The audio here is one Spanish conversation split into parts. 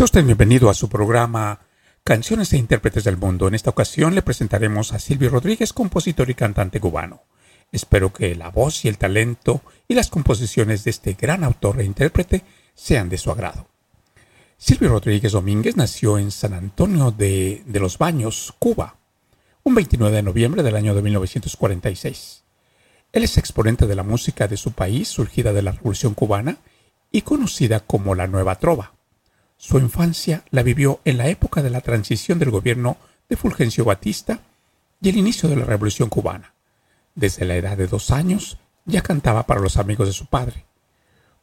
Sea usted bienvenido a su programa Canciones e Intérpretes del Mundo. En esta ocasión le presentaremos a Silvio Rodríguez, compositor y cantante cubano. Espero que la voz y el talento y las composiciones de este gran autor e intérprete sean de su agrado. Silvio Rodríguez Domínguez nació en San Antonio de, de los Baños, Cuba, un 29 de noviembre del año de 1946. Él es exponente de la música de su país, surgida de la Revolución cubana y conocida como la Nueva Trova. Su infancia la vivió en la época de la transición del gobierno de Fulgencio Batista y el inicio de la Revolución cubana. Desde la edad de dos años ya cantaba para los amigos de su padre.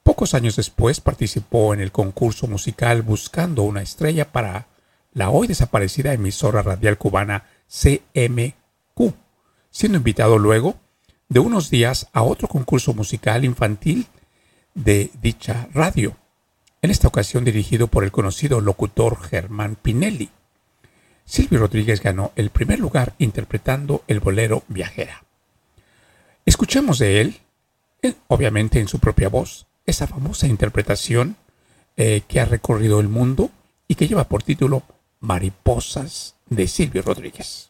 Pocos años después participó en el concurso musical Buscando una estrella para la hoy desaparecida emisora radial cubana CMQ, siendo invitado luego de unos días a otro concurso musical infantil de dicha radio en esta ocasión dirigido por el conocido locutor Germán Pinelli. Silvio Rodríguez ganó el primer lugar interpretando el bolero Viajera. Escuchemos de él, obviamente en su propia voz, esa famosa interpretación eh, que ha recorrido el mundo y que lleva por título Mariposas de Silvio Rodríguez.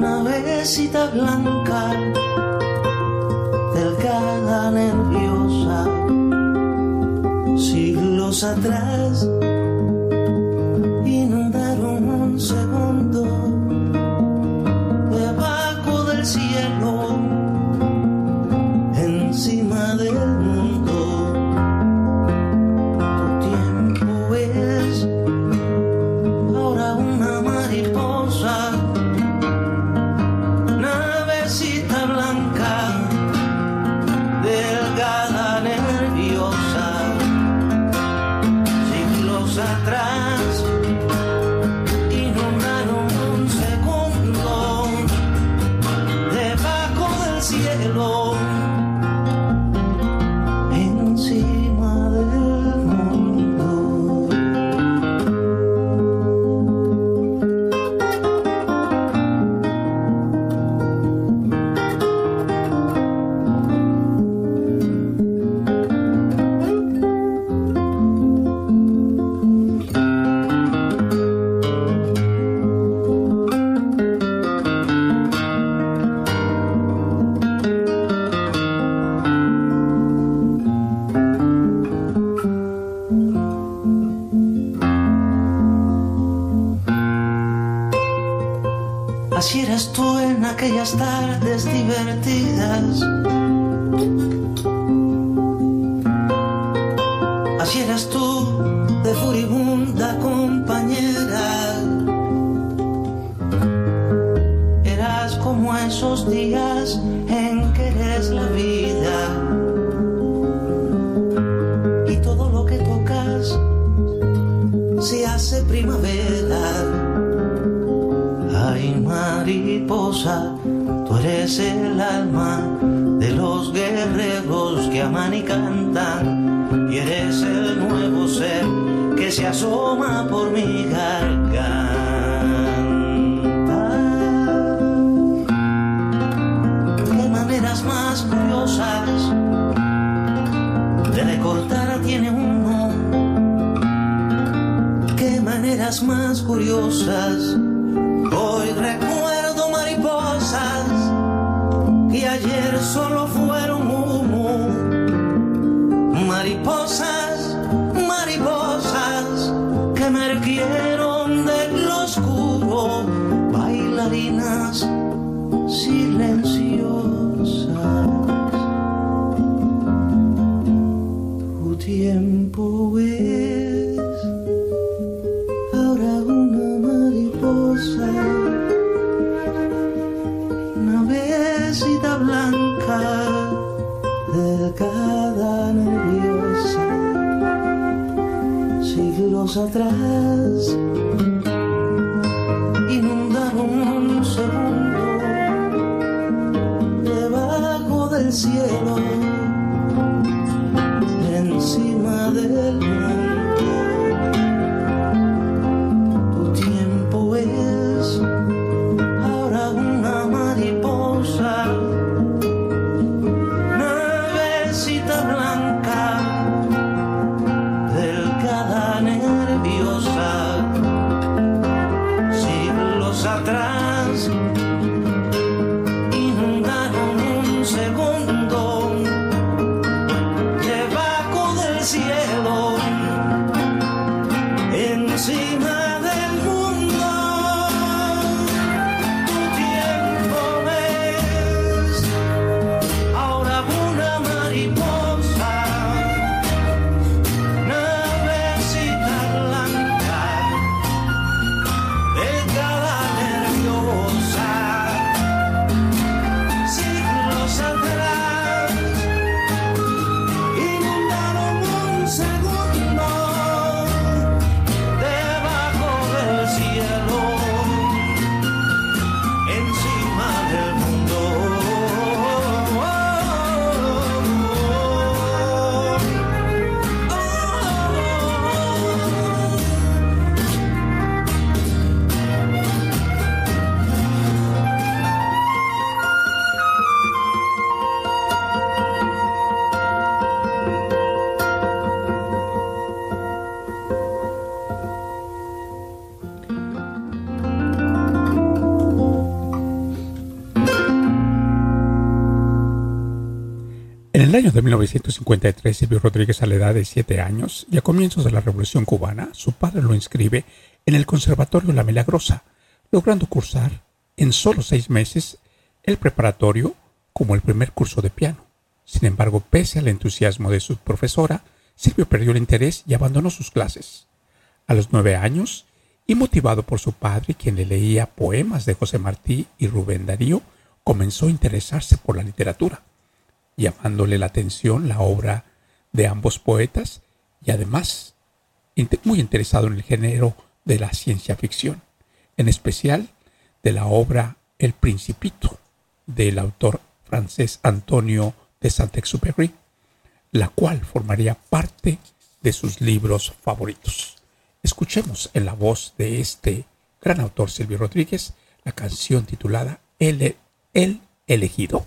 nerviosa se hace primavera. Ay, mariposa, tú eres el alma de los guerreros que aman y cantan, y eres el nuevo ser que se asoma por mi garganta. Más curiosas Hoy recuerdo mariposas que ayer solo fueron humo. Mariposas, mariposas que emergieron del oscuro, bailarinas silenciosas. Tu tiempo es atrás 1953, Silvio Rodríguez, a la edad de 7 años y a comienzos de la Revolución Cubana, su padre lo inscribe en el Conservatorio La Milagrosa, logrando cursar en solo seis meses el preparatorio como el primer curso de piano. Sin embargo, pese al entusiasmo de su profesora, Silvio perdió el interés y abandonó sus clases. A los nueve años, y motivado por su padre, quien le leía poemas de José Martí y Rubén Darío, comenzó a interesarse por la literatura, llamándole la atención la obra de ambos poetas y además muy interesado en el género de la ciencia ficción, en especial de la obra El Principito del autor francés Antonio de Saint-Exupéry, la cual formaría parte de sus libros favoritos. Escuchemos en la voz de este gran autor Silvio Rodríguez la canción titulada El, El elegido.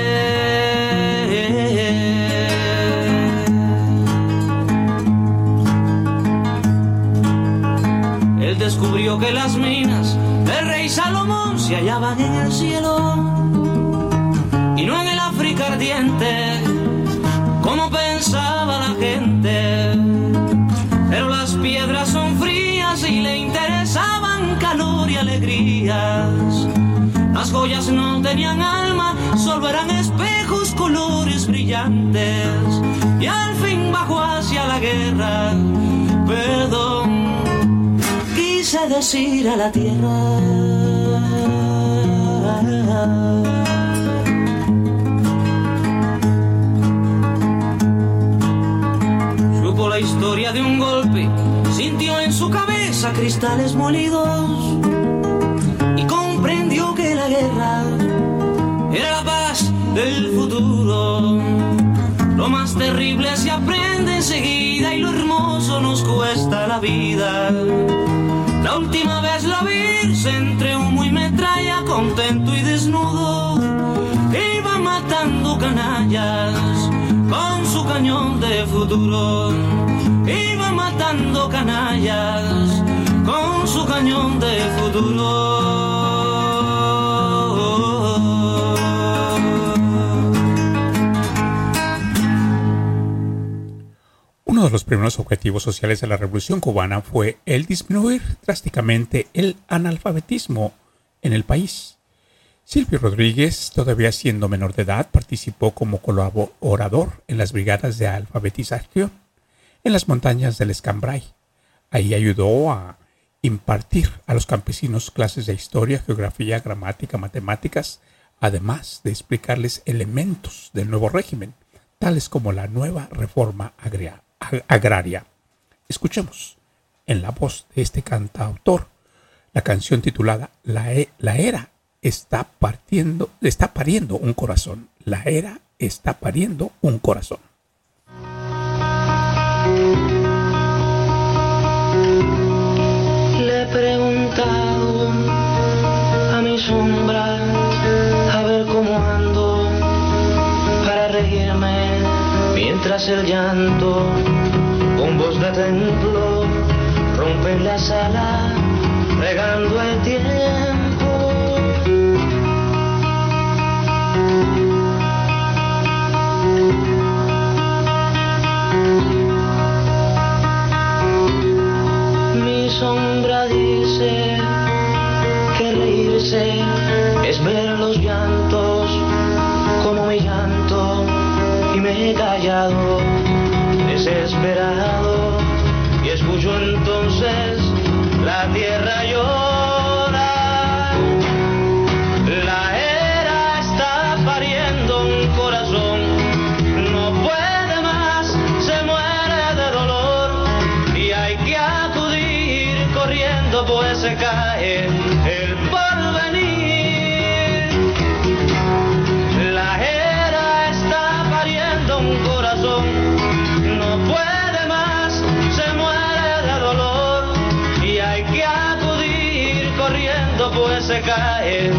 Descubrió que las minas del rey Salomón se hallaban en el cielo y no en el África ardiente, como pensaba la gente. Pero las piedras son frías y le interesaban calor y alegrías. Las joyas no tenían alma, solo eran espejos, colores brillantes. Y al fin bajó hacia la guerra, perdón quise decir a la tierra. Supo la historia de un golpe, sintió en su cabeza cristales molidos y comprendió que la guerra era la paz del futuro. Lo más terrible se aprende enseguida y lo hermoso nos cuesta la vida. La última vez la vi entre humo y metralla, contento y desnudo. Iba matando canallas con su cañón de futuro. Iba matando canallas con su cañón de futuro. Los primeros objetivos sociales de la Revolución cubana fue el disminuir drásticamente el analfabetismo en el país. Silvio Rodríguez, todavía siendo menor de edad, participó como colaborador en las brigadas de alfabetización en las montañas del Escambray. Ahí ayudó a impartir a los campesinos clases de historia, geografía, gramática, matemáticas, además de explicarles elementos del nuevo régimen, tales como la nueva reforma agraria agraria. Escuchemos en la voz de este cantautor la canción titulada La, e, la era está partiendo, está pariendo un corazón. La era está pariendo un corazón. La se cae el porvenir. La era está pariendo un corazón, no puede más, se muere de dolor y hay que acudir corriendo pues se cae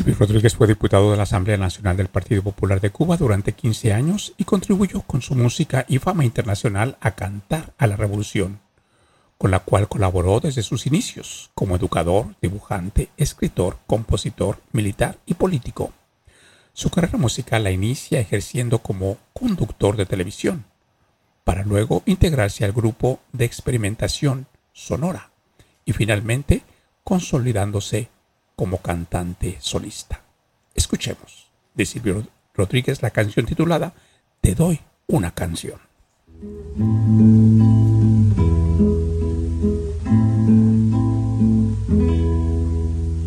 Silvio Rodríguez fue diputado de la Asamblea Nacional del Partido Popular de Cuba durante 15 años y contribuyó con su música y fama internacional a cantar a la revolución, con la cual colaboró desde sus inicios como educador, dibujante, escritor, compositor, militar y político. Su carrera musical la inicia ejerciendo como conductor de televisión, para luego integrarse al grupo de experimentación sonora y finalmente consolidándose como cantante solista. Escuchemos de Silvio Rodríguez la canción titulada Te doy una canción.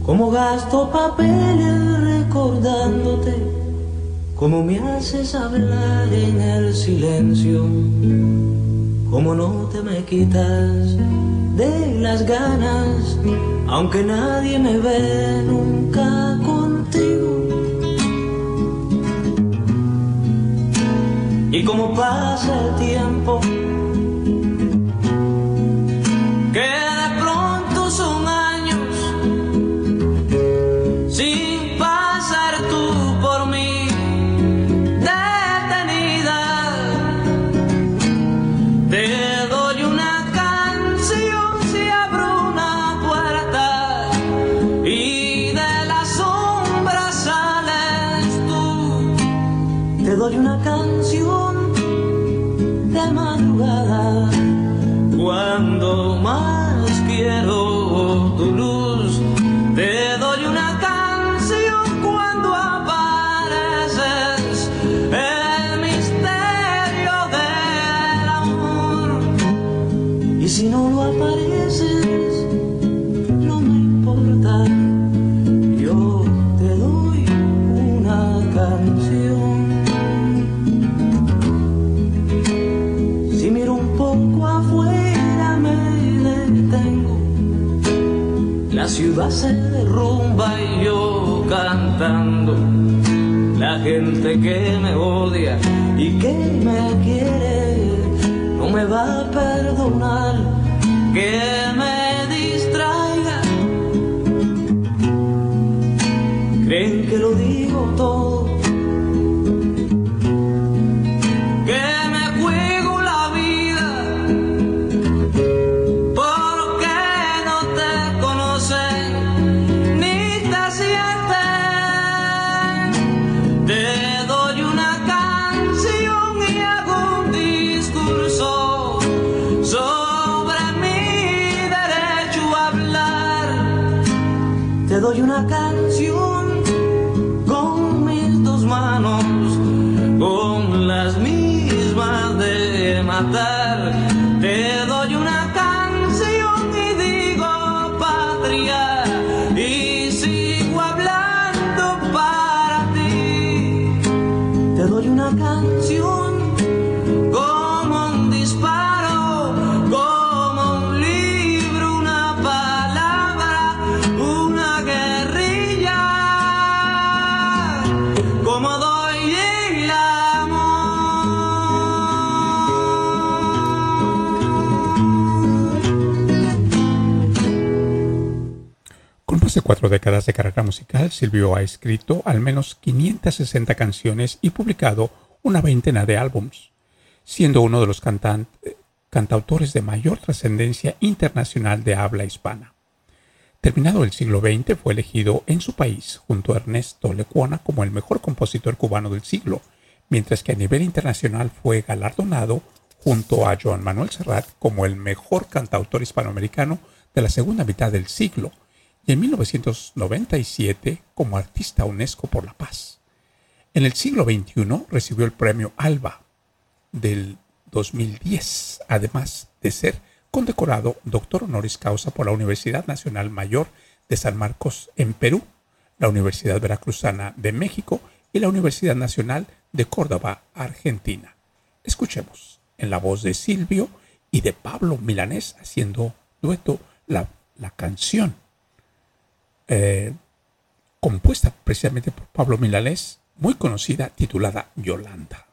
Como gasto papeles recordándote, como me haces hablar en el silencio, como no te me quitas de las ganas, aunque nadie me ve nunca contigo. Y como pasa el tiempo, doy una canción con mis dos manos, con las mismas de matar. Cuatro décadas de carrera musical, Silvio ha escrito al menos 560 canciones y publicado una veintena de álbums, siendo uno de los cantautores de mayor trascendencia internacional de habla hispana. Terminado el siglo XX, fue elegido en su país, junto a Ernesto Lecuona, como el mejor compositor cubano del siglo, mientras que a nivel internacional fue galardonado junto a Joan Manuel Serrat como el mejor cantautor hispanoamericano de la segunda mitad del siglo, y en 1997 como artista UNESCO por la paz. En el siglo XXI recibió el premio ALBA del 2010, además de ser condecorado doctor honoris causa por la Universidad Nacional Mayor de San Marcos en Perú, la Universidad Veracruzana de México y la Universidad Nacional de Córdoba, Argentina. Escuchemos en la voz de Silvio y de Pablo Milanés haciendo dueto la, la canción eh, compuesta precisamente por Pablo Milanés, muy conocida, titulada Yolanda.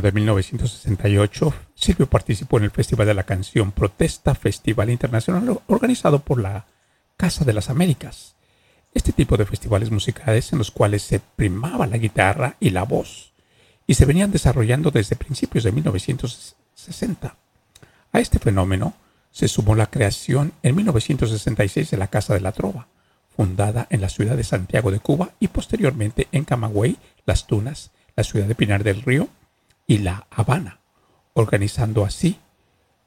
De 1968, Silvio participó en el Festival de la Canción Protesta, Festival Internacional organizado por la Casa de las Américas. Este tipo de festivales musicales en los cuales se primaba la guitarra y la voz, y se venían desarrollando desde principios de 1960. A este fenómeno se sumó la creación en 1966 de la Casa de la Trova, fundada en la ciudad de Santiago de Cuba y posteriormente en Camagüey, Las Tunas, la ciudad de Pinar del Río y La Habana, organizando así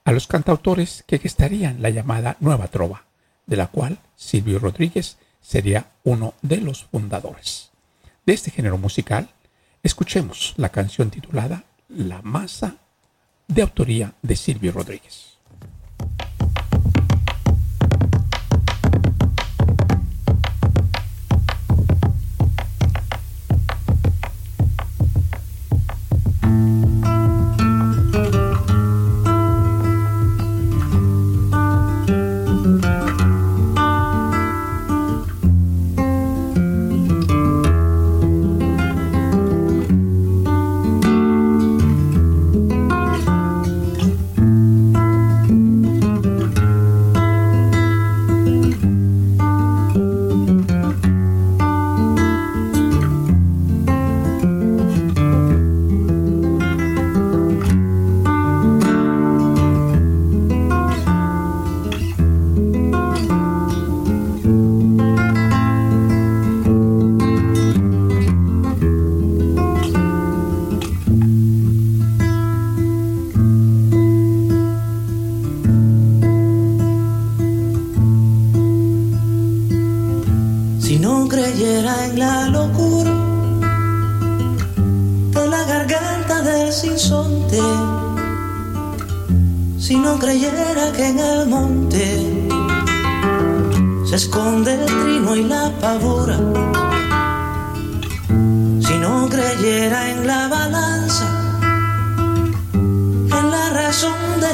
a los cantautores que gestarían la llamada Nueva Trova, de la cual Silvio Rodríguez sería uno de los fundadores. De este género musical, escuchemos la canción titulada La Masa, de autoría de Silvio Rodríguez.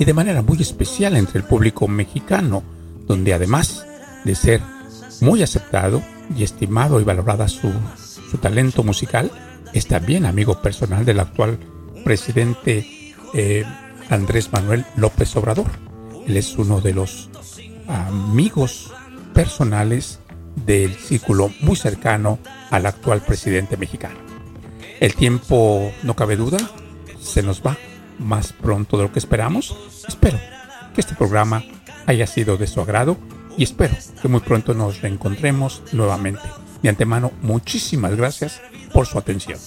y de manera muy especial entre el público mexicano, donde además de ser muy aceptado y estimado y valorada su, talento musical, es también amigo personal del actual presidente eh, Andrés Manuel López Obrador. Él es uno de los amigos personales del círculo muy cercano al actual presidente mexicano. El tiempo, no cabe duda, se nos va más pronto de lo que esperamos. Espero que este programa haya sido de su agrado y espero que muy pronto nos reencontremos nuevamente. De antemano, muchísimas gracias por su atención.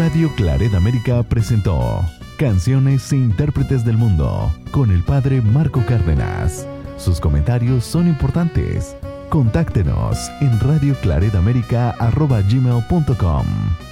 Radio Claret América presentó Canciones e Intérpretes del Mundo con el padre Marco Cárdenas. Sus comentarios son importantes. Contáctenos en radioclaredamerica.gmail.com